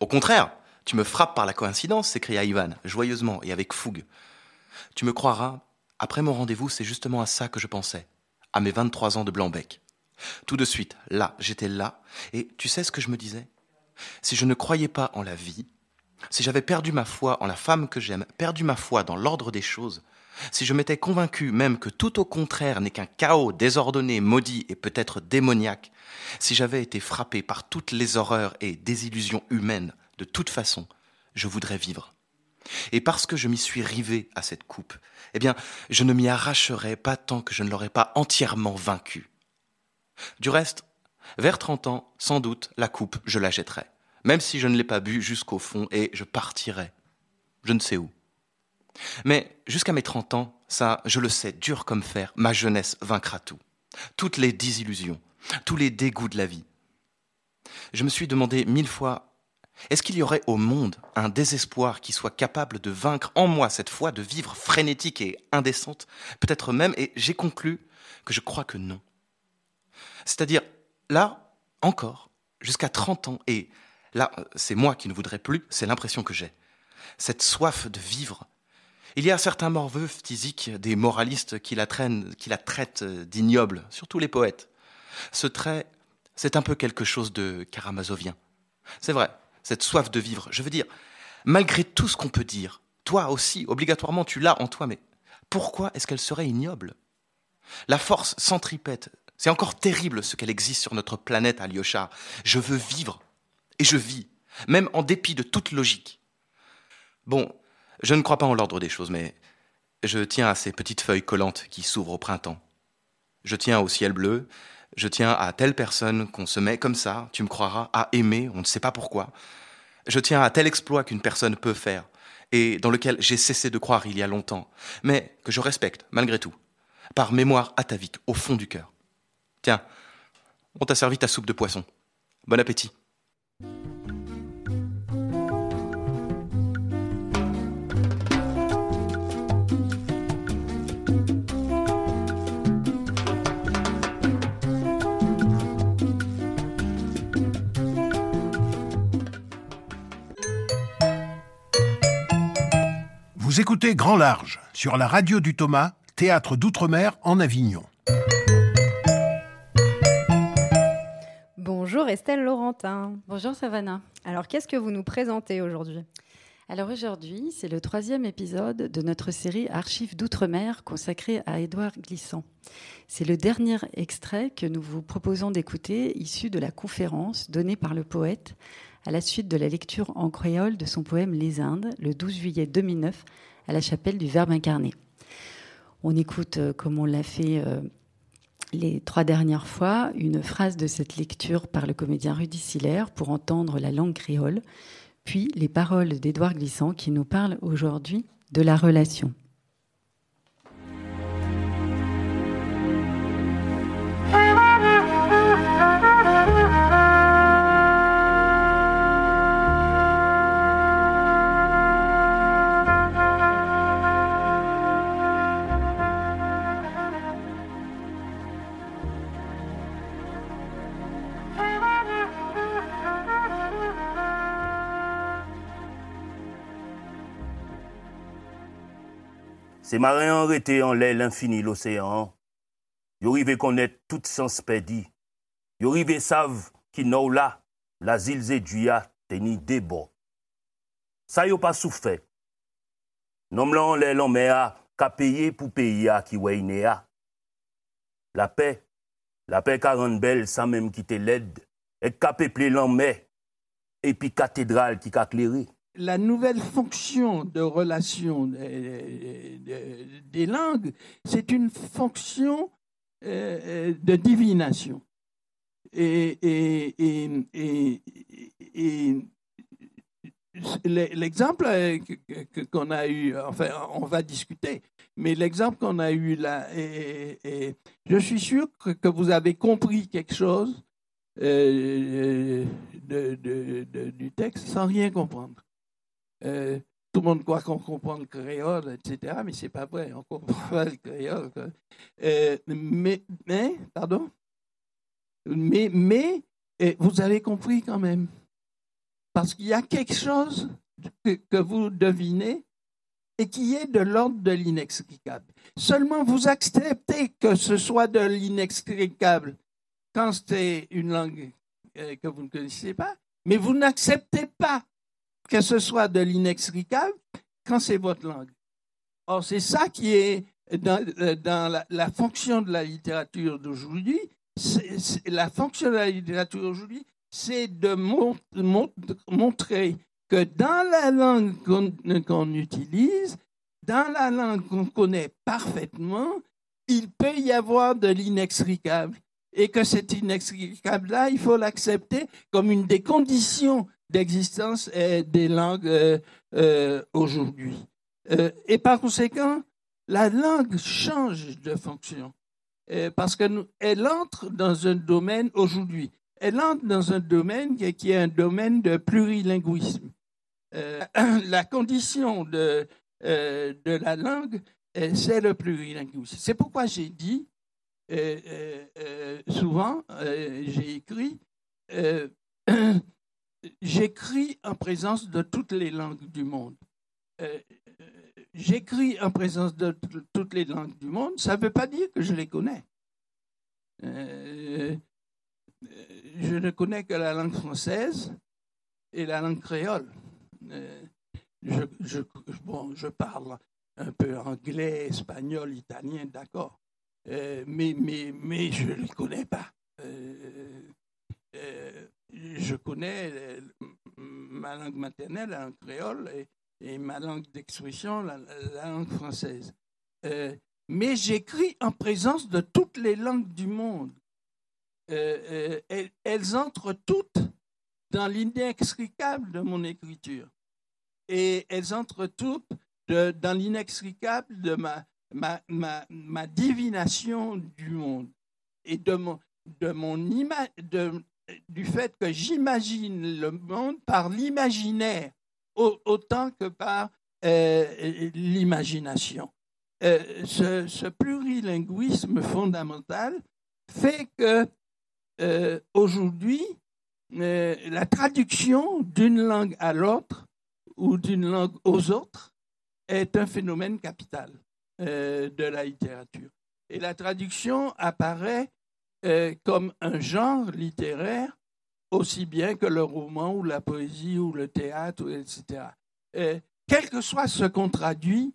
Au contraire, tu me frappes par la coïncidence, s'écria Ivan, joyeusement et avec fougue. Tu me croiras, après mon rendez-vous, c'est justement à ça que je pensais, à mes 23 ans de blanc-bec. Tout de suite, là, j'étais là, et tu sais ce que je me disais? Si je ne croyais pas en la vie, si j'avais perdu ma foi en la femme que j'aime, perdu ma foi dans l'ordre des choses, si je m'étais convaincu même que tout au contraire n'est qu'un chaos désordonné, maudit et peut-être démoniaque, si j'avais été frappé par toutes les horreurs et désillusions humaines, de toute façon, je voudrais vivre. Et parce que je m'y suis rivé à cette coupe, eh bien, je ne m'y arracherais pas tant que je ne l'aurais pas entièrement vaincu. Du reste, vers trente ans, sans doute, la coupe, je la jetterais même si je ne l'ai pas bu jusqu'au fond, et je partirai. Je ne sais où. Mais jusqu'à mes trente ans, ça, je le sais, dur comme fer, ma jeunesse vaincra tout. Toutes les désillusions, tous les dégoûts de la vie. Je me suis demandé mille fois, est-ce qu'il y aurait au monde un désespoir qui soit capable de vaincre en moi cette foi de vivre frénétique et indécente? Peut-être même, et j'ai conclu que je crois que non. C'est-à-dire, là, encore, jusqu'à trente ans, et Là, c'est moi qui ne voudrais plus, c'est l'impression que j'ai. Cette soif de vivre. Il y a certains morveux physiques, des moralistes qui la, traînent, qui la traitent d'ignoble, surtout les poètes. Ce trait, c'est un peu quelque chose de karamazovien. C'est vrai, cette soif de vivre. Je veux dire, malgré tout ce qu'on peut dire, toi aussi, obligatoirement, tu l'as en toi, mais pourquoi est-ce qu'elle serait ignoble? La force centripète, c'est encore terrible ce qu'elle existe sur notre planète, Alyosha. Je veux vivre. Et je vis, même en dépit de toute logique. Bon, je ne crois pas en l'ordre des choses, mais je tiens à ces petites feuilles collantes qui s'ouvrent au printemps. Je tiens au ciel bleu, je tiens à telle personne qu'on se met comme ça, tu me croiras, à aimer, on ne sait pas pourquoi. Je tiens à tel exploit qu'une personne peut faire, et dans lequel j'ai cessé de croire il y a longtemps, mais que je respecte malgré tout, par mémoire atavique, au fond du cœur. Tiens, on t'a servi ta soupe de poisson. Bon appétit. Vous écoutez Grand Large sur la radio du Thomas, théâtre d'outre-mer en Avignon. Bonjour Estelle Laurentin. Bonjour Savannah. Alors qu'est-ce que vous nous présentez aujourd'hui? Alors aujourd'hui, c'est le troisième épisode de notre série Archives d'outre-mer consacrée à Édouard Glissant. C'est le dernier extrait que nous vous proposons d'écouter, issu de la conférence donnée par le poète à la suite de la lecture en créole de son poème Les Indes, le 12 juillet 2009, à la chapelle du Verbe incarné. On écoute, euh, comme on l'a fait euh, les trois dernières fois, une phrase de cette lecture par le comédien Rudy Siller pour entendre la langue créole, puis les paroles d'Édouard Glissant qui nous parle aujourd'hui de la relation. C'est marin arrêté en l'air l'infini l'océan. Yo rive connaître tout sens perdu. Yo rive savent qui n'ont là, l'asile zéduya teni débo. Ça yo pas souffert. Nom là en l'air l'homme a qu'a payé pour payer à qui a. La paix, la paix quarante belle sans même quitter l'aide, et qu'a peuplé l'homme et puis cathédrale qui qu'a clairé la nouvelle fonction de relation des, langues, c'est une fonction euh, de divination. Et, l'exemple euh, qu'on a eu, enfin, on va discuter, mais l'exemple qu'on a eu là, je suis sûr que, vous avez compris quelque chose euh, du texte sans rien comprendre. Euh, tout le monde croit qu'on comprend le créole, etc., mais c'est pas vrai, on comprend pas le créole. Euh, mais, mais, pardon, mais, mais vous avez compris quand même, parce qu'il y a quelque chose que, que vous devinez et qui est de l'ordre de l'inextricable. Seulement, vous acceptez que ce soit de l'inextricable quand c'est une langue euh, que vous ne connaissez pas, mais vous n'acceptez pas que ce soit de l'inextricable quand c'est votre langue. Or, c'est ça qui est dans, euh, la, fonction de la littérature d'aujourd'hui. La fonction de la littérature aujourd'hui, c'est de montrer que dans la langue qu'on utilise, dans la langue qu'on connaît parfaitement, il peut y avoir de l'inextricable. Et que cet inextricable-là, il faut l'accepter comme une des conditions d'existence des langues euh, euh, aujourd'hui. Euh, et par conséquent, la langue change de fonction parce qu'elle entre dans un domaine aujourd'hui. Elle entre dans un domaine qui est un domaine de plurilinguisme. la condition de, de la langue, c'est le plurilinguisme. C'est pourquoi j'ai dit souvent, j'ai écrit j'écris en présence de toutes les langues du monde. Euh, euh, j'écris en présence de toutes les langues du monde, ça ne veut pas dire que je les connais. Euh, je ne connais que la langue française et la langue créole. Je, bon, je parle un peu anglais, espagnol, italien, d'accord. mais, mais, mais je ne les connais pas. Je connais ma langue maternelle, en créole, et, ma langue d'expression, la, langue française. mais j'écris en présence de toutes les langues du monde. elles, entrent toutes dans l'inextricable de mon écriture. Et elles entrent toutes dans l'inextricable de ma, ma, ma, ma, divination du monde et de mon, de mon de, du fait que j'imagine le monde par l'imaginaire autant que par euh, l'imagination. Euh, ce, plurilinguisme fondamental fait que euh, aujourd'hui, la traduction d'une langue à l'autre ou d'une langue aux autres est un phénomène capital de la littérature. Et la traduction apparaît comme un genre littéraire aussi bien que le roman ou la poésie ou le théâtre, etc. Euh, quel que soit ce qu'on traduit,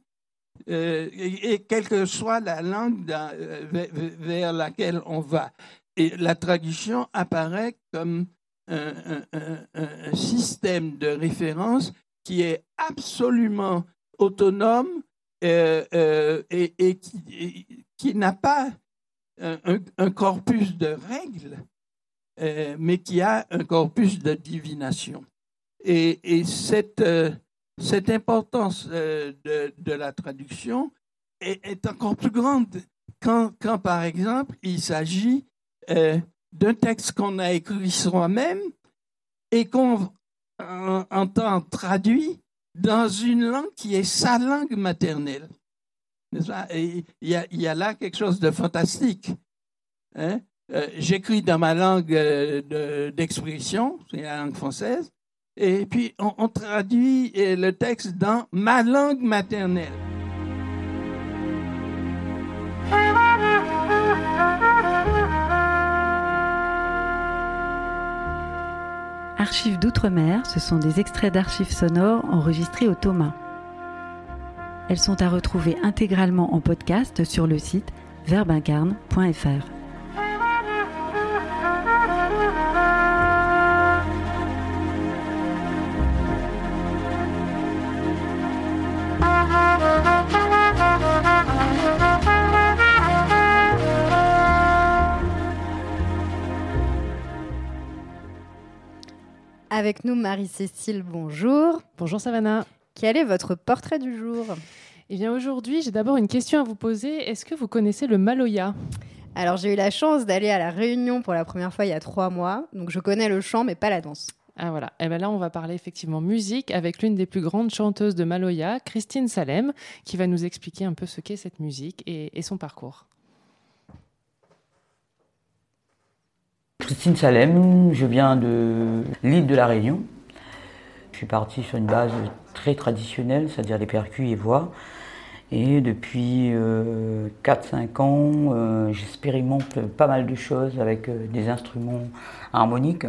et, quelle que soit la langue vers laquelle on va. Et la traduction apparaît comme un, système de référence qui est absolument autonome euh, euh, et, qui, n'a pas un, corpus de règles, euh, mais qui a un corpus de divination. Et, cette, cette importance de, de, la traduction est, est, encore plus grande quand, quand par exemple, il s'agit d'un texte qu'on a écrit soi-même et qu'on entend traduit dans une langue qui est sa langue maternelle. Il y, a, il y a là quelque chose de fantastique. Hein? Euh, j'écris dans ma langue euh, d'expression, c'est la langue française, et puis on, on traduit euh, le texte dans ma langue maternelle. Archives d'outre-mer, ce sont des extraits d'archives sonores enregistrés au Thomas. Elles sont à retrouver intégralement en podcast sur le site verbincarne.fr. Avec nous, Marie-Cécile, bonjour. Bonjour Savannah. Quel est votre portrait du jour? Eh bien aujourd'hui, j'ai d'abord une question à vous poser. Est-ce que vous connaissez le Maloya? Alors j'ai eu la chance d'aller à la Réunion pour la première fois il y a trois mois, donc je connais le chant mais pas la danse. Ah voilà, et eh bien là on va parler effectivement musique avec l'une des plus grandes chanteuses de Maloya, Christine Salem, qui va nous expliquer un peu ce qu'est cette musique et son parcours. Christine Salem, je viens de l'île de la Réunion. Je suis parti sur une base très traditionnelle, c'est-à-dire les percus et voix. Et depuis 4-5 euh, ans, euh, j'expérimente pas mal de choses avec euh, des instruments harmoniques,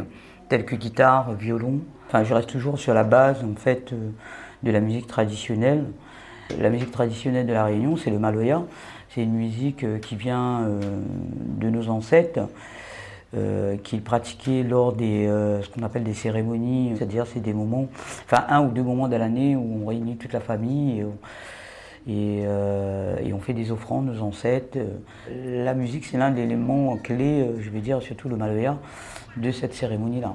tels que guitare, violon. Enfin, je reste toujours sur la base en fait de la musique traditionnelle. La musique traditionnelle de la Réunion, c'est le maloya. C'est une musique qui vient de nos ancêtres euh, qu'il pratiquait lors des euh, ce qu'on appelle des cérémonies, c'est-à-dire c'est des moments, enfin un ou deux moments de l'année où on réunit toute la famille et, euh, et, on fait des offrandes aux ancêtres. La musique c'est l'un des éléments clés, je vais dire surtout le maloya, de cette cérémonie-là.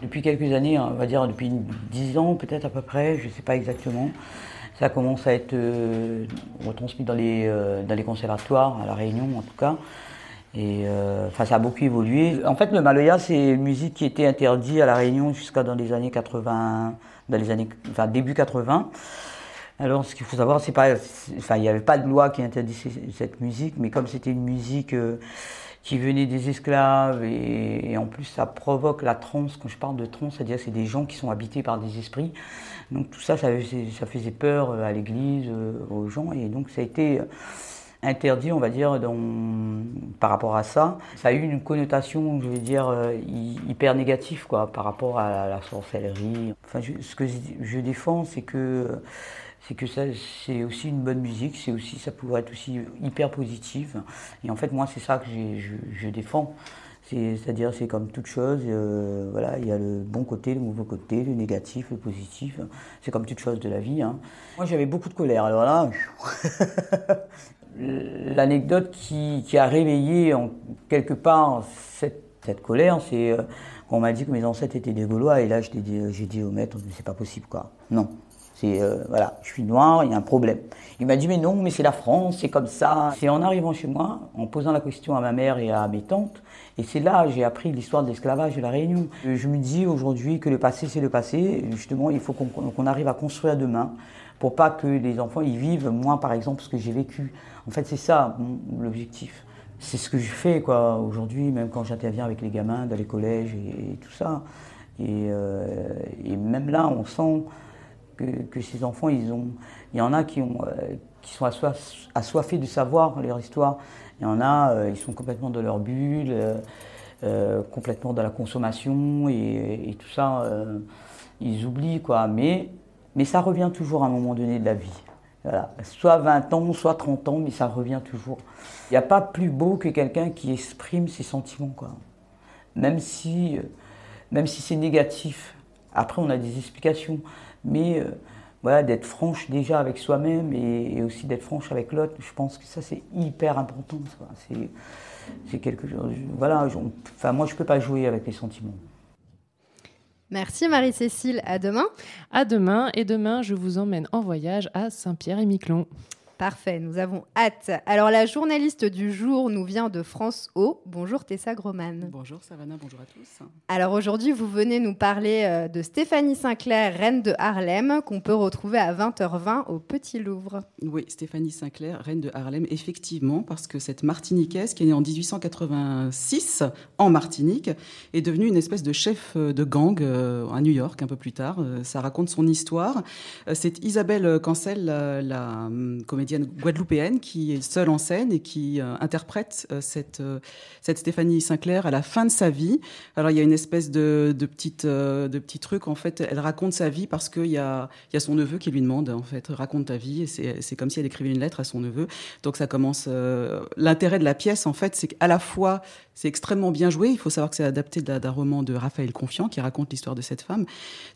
Depuis quelques années, on va dire depuis dix ans peut-être à peu près, je ne sais pas exactement, ça commence à être retransmis dans les, dans les conservatoires, à La Réunion en tout cas. Et euh, ça a beaucoup évolué. En fait, le maloya, c'est une musique qui était interdite à La Réunion jusqu'à dans les années 80, dans les années, enfin, début 80. Alors, ce qu'il faut savoir, c'est pas, enfin, il n'y avait pas de loi qui interdisait cette musique, mais comme c'était une musique euh, qui venait des esclaves et, en plus ça provoque la transe. Quand je parle de transe, c'est-à-dire c'est des gens qui sont habités par des esprits. Donc tout ça, ça, faisait peur à l'église, euh, aux gens, et donc ça a été interdit, on va dire, par rapport à ça. Ça a eu une connotation, je vais dire, euh, hyper négative quoi, par rapport à la, sorcellerie. Enfin, ce que je défends, c'est que c'est que ça, c'est aussi une bonne musique, c'est aussi, ça pourrait être aussi hyper positif. Et en fait, moi, c'est ça que je, je, défends. C'est-à-dire, c'est comme toute chose, euh, voilà, il y a le bon côté, le mauvais côté, le négatif, le positif. C'est comme toute chose de la vie. Hein. Moi, j'avais beaucoup de colère. Alors là, l'anecdote qui, a réveillé en quelque part cette, colère, c'est euh, on m'a dit que mes ancêtres étaient des Gaulois, et là, j'ai dit, j'ai dit au maître, c'est pas possible, quoi. Non. C'est euh, voilà, je suis noir, il y a un problème. Il m'a dit mais non, mais c'est la France, c'est comme ça. C'est en arrivant chez moi, en posant la question à ma mère et à mes tantes, et c'est là que j'ai appris l'histoire de l'esclavage de la Réunion. Je me dis aujourd'hui que le passé c'est le passé. Justement, il faut qu'on arrive à construire demain pour pas que les enfants y vivent moi par exemple ce que j'ai vécu. En fait, c'est ça l'objectif. C'est ce que je fais quoi aujourd'hui, même quand j'interviens avec les gamins dans les collèges et, tout ça. Et, euh, et même là, on sent que, ces enfants, ils ont, il y en a qui, euh, sont assoiffés de savoir leur histoire. Il y en a, euh, ils sont complètement dans leur bulle, complètement dans la consommation et, tout ça, ils oublient quoi. Mais ça revient toujours à un moment donné de la vie. Voilà. Soit 20 ans, soit 30 ans, mais ça revient toujours. Il n'y a pas plus beau que quelqu'un qui exprime ses sentiments, quoi. Même si, même si c'est négatif. Après, on a des explications mais euh, voilà, d'être franche déjà avec soi-même et, aussi d'être franche avec l'autre, je pense que ça c'est hyper important. C'est quelque chose. Voilà, moi je peux pas jouer avec les sentiments. Merci Marie-Cécile, à demain. À demain, et demain je vous emmène en voyage à Saint-Pierre-et-Miquelon. Parfait, nous avons hâte. Alors la journaliste du jour nous vient de France O. Bonjour Tessa Groman. Bonjour Savannah, bonjour à tous. Alors aujourd'hui, vous venez nous parler euh, de Stéphanie Sinclair, reine de Harlem, qu'on peut retrouver à 20h20 au Petit Louvre. Oui, Stéphanie Sinclair, reine de Harlem, effectivement, parce que cette Martiniquaise qui est née en 1886 en Martinique est devenue une espèce de chef euh, de gang euh, à New York un peu plus tard. Ça raconte son histoire. C'est Isabelle Cancel, la hum, comédienne guadeloupéenne qui est seule en scène et qui euh, interprète euh, cette, euh, cette Stéphanie Sinclair à la fin de sa vie. Alors il y a une espèce de, de, petite, de petit truc, en fait, elle raconte sa vie parce qu'il y a, y a son neveu qui lui demande, en fait, raconte ta vie, et c'est comme si elle écrivait une lettre à son neveu. Donc ça commence... L'intérêt de la pièce, en fait, c'est qu'à la fois, c'est extrêmement bien joué, il faut savoir que c'est adapté d'un roman de Raphaël Confiant qui raconte l'histoire de cette femme.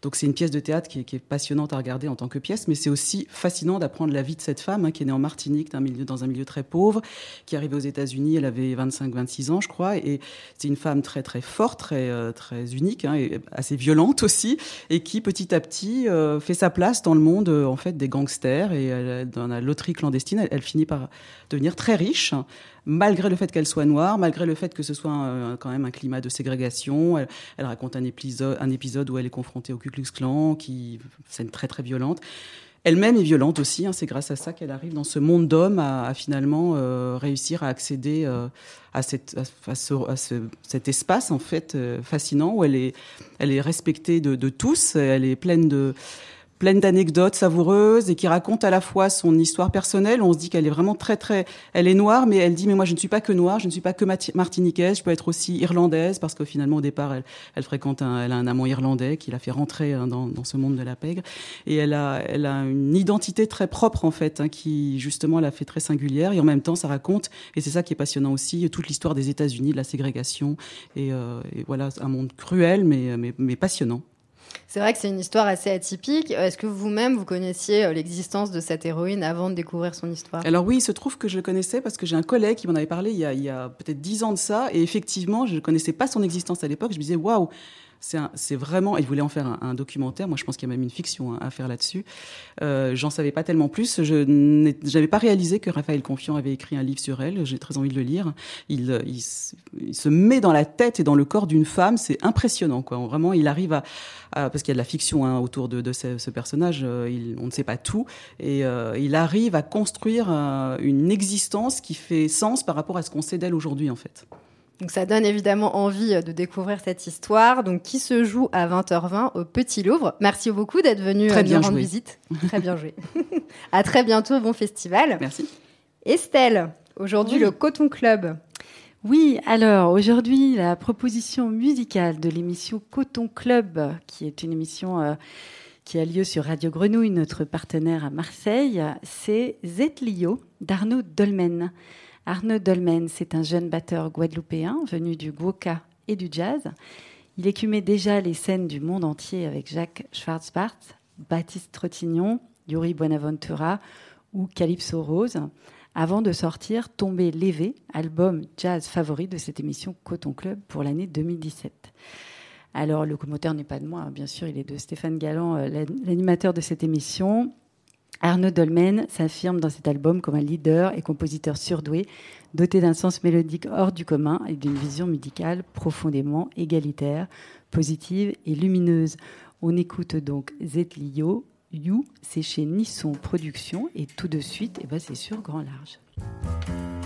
Donc c'est une pièce de théâtre qui est, passionnante à regarder en tant que pièce, mais c'est aussi fascinant d'apprendre la vie de cette femme hein, qui est née en Martinique, dans un milieu, dans un milieu très pauvre, qui est arrivée aux États-Unis. Elle avait 25-26 ans, je crois, et c'est une femme très très forte, très euh, très unique, hein, et assez violente aussi, et qui petit à petit euh, fait sa place dans le monde euh, en fait des gangsters et dans la loterie clandestine. Elle, finit par devenir très riche malgré le fait qu'elle soit noire, malgré le fait que ce soit quand même un climat de ségrégation. Elle, raconte un épisode, où elle est confrontée au Ku Klux Klan, qui scène très très violente. Elle-même est violente aussi. Hein. c'est grâce à ça qu'elle arrive dans ce monde d'hommes à, finalement euh, réussir à accéder euh, à, cette, à, ce, cet espace en fait euh, fascinant où elle est, elle est respectée de tous. Elle est pleine de pleine d'anecdotes savoureuses et qui raconte à la fois son histoire personnelle. On se dit qu'elle est vraiment très très, elle est noire, mais elle dit mais moi je ne suis pas que noire, je ne suis pas que martiniquaise, je peux être aussi irlandaise parce que finalement au départ elle, fréquente, un, elle a un amant irlandais qui l'a fait rentrer hein, dans, dans, ce monde de la pègre et elle a, elle a une identité très propre en fait hein, qui justement l'a fait très singulière et en même temps ça raconte et c'est ça qui est passionnant aussi toute l'histoire des États-Unis, de la ségrégation et, euh, et voilà un monde cruel mais, mais, mais passionnant. C'est vrai que c'est une histoire assez atypique. Est-ce que vous-même, vous connaissiez euh, l'existence de cette héroïne avant de découvrir son histoire? Alors oui, il se trouve que je le connaissais parce que j'ai un collègue qui m'en avait parlé il y a, a peut-être dix ans de ça. Et effectivement, je ne connaissais pas son existence à l'époque. Je me disais, waouh, c'est vraiment, il voulait en faire un, documentaire. Moi, je pense qu'il y a même une fiction hein, à faire là-dessus. Euh, J'en savais pas tellement plus. Je n'avais pas réalisé que Raphaël Confiant avait écrit un livre sur elle. J'ai très envie de le lire. Il, il, se met dans la tête et dans le corps d'une femme. C'est impressionnant, quoi. Vraiment, il arrive à, parce qu'il y a de la fiction hein, autour de, ce, personnage. Euh, on ne sait pas tout, et euh, il arrive à construire euh, une existence qui fait sens par rapport à ce qu'on sait d'elle aujourd'hui, en fait. Donc ça donne évidemment envie euh, de découvrir cette histoire, donc qui se joue à 20h20 au Petit Louvre. Merci beaucoup d'être venu très euh, nous rendre visite. Très bien joué. à très bientôt, bon festival. Merci. Estelle, aujourd'hui le Coton Club. Oui, alors aujourd'hui la proposition musicale de l'émission Coton Club, qui est une émission euh, qui a lieu sur Radio Grenouille, notre partenaire à Marseille, c'est Zetlio d'Arnaud Dolmen. Arnaud Dolmen, c'est un jeune batteur guadeloupéen venu du guoka et du jazz. Il écumait déjà les scènes du monde entier avec Jacques Schwarzbart, Baptiste Trottignon, Yuri Buenaventura ou Calypso Rose, avant de sortir Tomber lévé, album jazz favori de cette émission Coton Club pour l'année 2017. Alors, le commentaire n'est pas de moi, hein, bien sûr, il est de Stéphane Galland, euh, l'animateur de cette émission. Arnaud Dolmen s'affirme dans cet album comme un leader et compositeur surdoué, doté d'un sens mélodique hors du commun et d'une vision musicale profondément égalitaire, positive et lumineuse. On écoute donc Zetlio, You, c'est chez Nisson Productions et tout de suite, eh ben c'est sur Grand Large.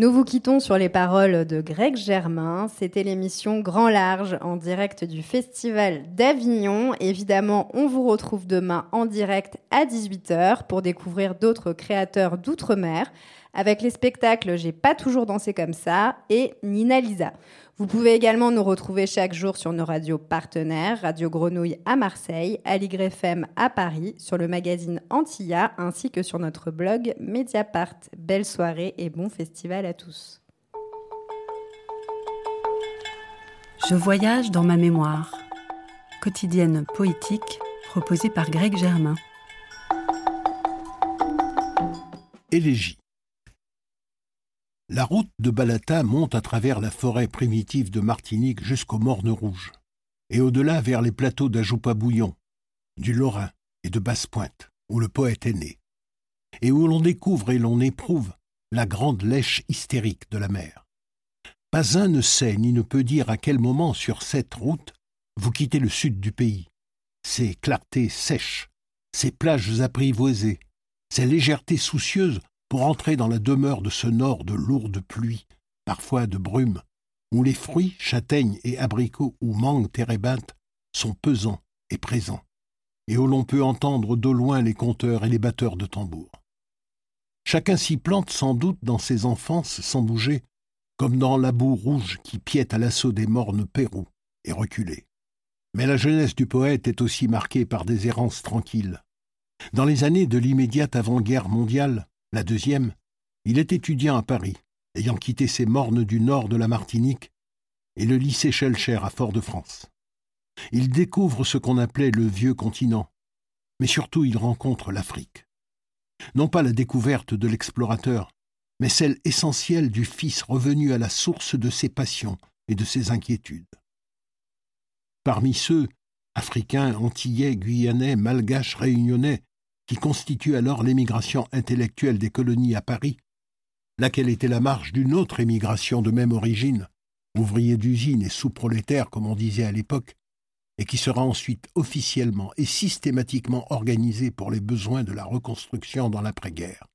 Nous vous quittons sur les paroles de Greg Germain. C'était l'émission Grand Large en direct du Festival d'Avignon. Évidemment, on vous retrouve demain en direct à 18h pour découvrir d'autres créateurs d'outre-mer avec les spectacles J'ai pas toujours dansé comme ça et Nina Lisa. Vous pouvez également nous retrouver chaque jour sur nos radios partenaires, Radio Grenouille à Marseille, Aligre FM à Paris, sur le magazine Antilla, ainsi que sur notre blog Mediapart. Belle soirée et bon festival à tous. Je voyage dans ma mémoire. Quotidienne poétique proposée par Greg Germain. Élégie. La route de Balata monte à travers la forêt primitive de Martinique jusqu'aux Mornes Rouges, et au-delà vers les plateaux d'Ajoupa-Bouillon, du Lorrain et de Basse-Pointe, où le poète est né, et où l'on découvre et l'on éprouve la grande lèche hystérique de la mer. Pas un ne sait ni ne peut dire à quel moment sur cette route vous quittez le sud du pays, ses clartés sèches, ses plages apprivoisées, ses légèretés soucieuses pour entrer dans la demeure de ce nord de lourdes pluies, parfois de brumes, où les fruits, châtaignes et abricots ou mangues térébintes sont pesants et présents, et où l'on peut entendre d'au loin les conteurs et les batteurs de tambours. Chacun s'y plante sans doute dans ses enfances sans bouger, comme dans la boue rouge qui piète à l'assaut des mornes Pérou et reculés. Mais la jeunesse du poète est aussi marquée par des errances tranquilles. Dans les années de l'immédiate avant-guerre mondiale, la deuxième, il est étudiant à Paris, ayant quitté ses mornes du nord de la Martinique et le lycée Schellcher à Fort-de-France. Il découvre ce qu'on appelait le vieux continent, mais surtout il rencontre l'Afrique. Non pas la découverte de l'explorateur, mais celle essentielle du fils revenu à la source de ses passions et de ses inquiétudes. Parmi ceux, africains, antillais, guyanais, malgaches, réunionnais, qui constitue alors l'émigration intellectuelle des colonies à Paris, laquelle était la marche d'une autre émigration de même origine, ouvriers d'usine et sous-prolétaires comme on disait à l'époque, et qui sera ensuite officiellement et systématiquement organisée pour les besoins de la reconstruction dans l'après-guerre.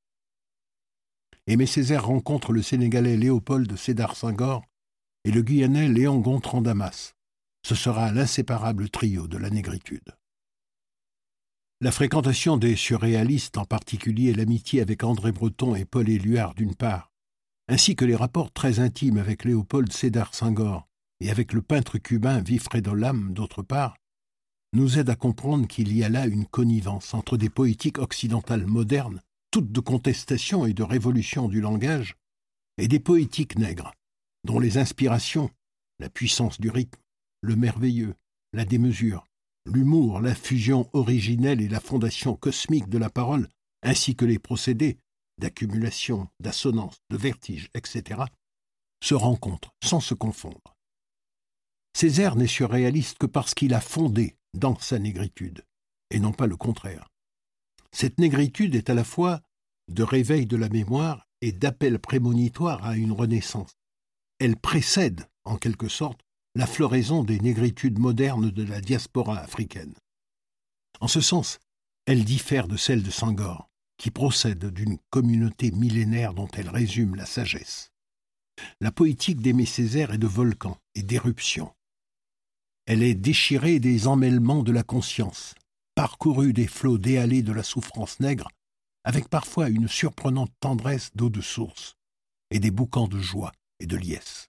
Aimé Césaire rencontre le Sénégalais Léopold Sédar Senghor et le Guyanais Léon Gontran Damas. Ce sera l'inséparable trio de la négritude. La fréquentation des surréalistes, en particulier l'amitié avec André Breton et Paul Éluard d'une part, ainsi que les rapports très intimes avec Léopold Sédar Senghor et avec le peintre cubain Vifredo Lam d'autre part, nous aident à comprendre qu'il y a là une connivence entre des poétiques occidentales modernes, toutes de contestation et de révolution du langage, et des poétiques nègres, dont les inspirations, la puissance du rythme, le merveilleux, la démesure, l'humour, la fusion originelle et la fondation cosmique de la parole, ainsi que les procédés d'accumulation, d'assonance, de vertige, etc., se rencontrent sans se confondre. Césaire n'est surréaliste que parce qu'il a fondé dans sa négritude, et non pas le contraire. Cette négritude est à la fois de réveil de la mémoire et d'appel prémonitoire à une renaissance. Elle précède, en quelque sorte, la floraison des négritudes modernes de la diaspora africaine. En ce sens, elle diffère de celle de Sangor, qui procède d'une communauté millénaire dont elle résume la sagesse. La poétique d'Aimé Césaire est de volcan et d'éruption. Elle est déchirée des emmêlements de la conscience, parcourue des flots déhalés de la souffrance nègre, avec parfois une surprenante tendresse d'eau de source, et des boucans de joie et de liesse.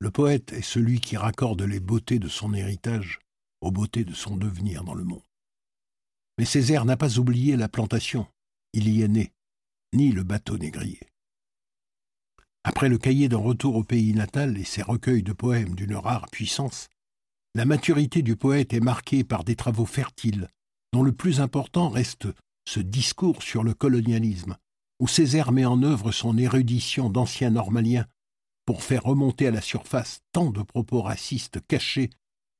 Le poète est celui qui raccorde les beautés de son héritage aux beautés de son devenir dans le monde. Mais Césaire n'a pas oublié la plantation, il y est né, ni le bateau négrier. Après le cahier d'un retour au pays natal et ses recueils de poèmes d'une rare puissance, la maturité du poète est marquée par des travaux fertiles, dont le plus important reste ce discours sur le colonialisme, où Césaire met en œuvre son érudition d'ancien normalien pour faire remonter à la surface tant de propos racistes cachés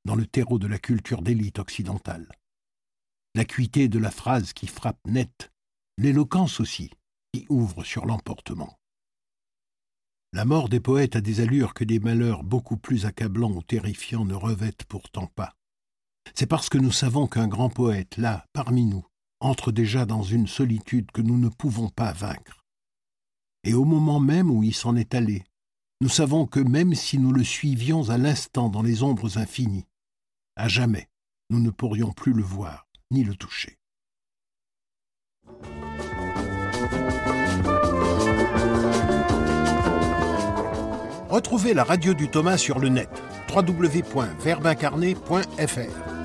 dans le terreau de la culture d'élite occidentale. L'acuité de la phrase qui frappe net, l'éloquence aussi, qui ouvre sur l'emportement. La mort des poètes a des allures que des malheurs beaucoup plus accablants ou terrifiants ne revêtent pourtant pas. C'est parce que nous savons qu'un grand poète, là, parmi nous, entre déjà dans une solitude que nous ne pouvons pas vaincre. Et au moment même où il s'en est allé, nous savons que même si nous le suivions à l'instant dans les ombres infinies, à jamais, nous ne pourrions plus le voir ni le toucher. Retrouvez la radio du Thomas sur le net www.verbincarné.fr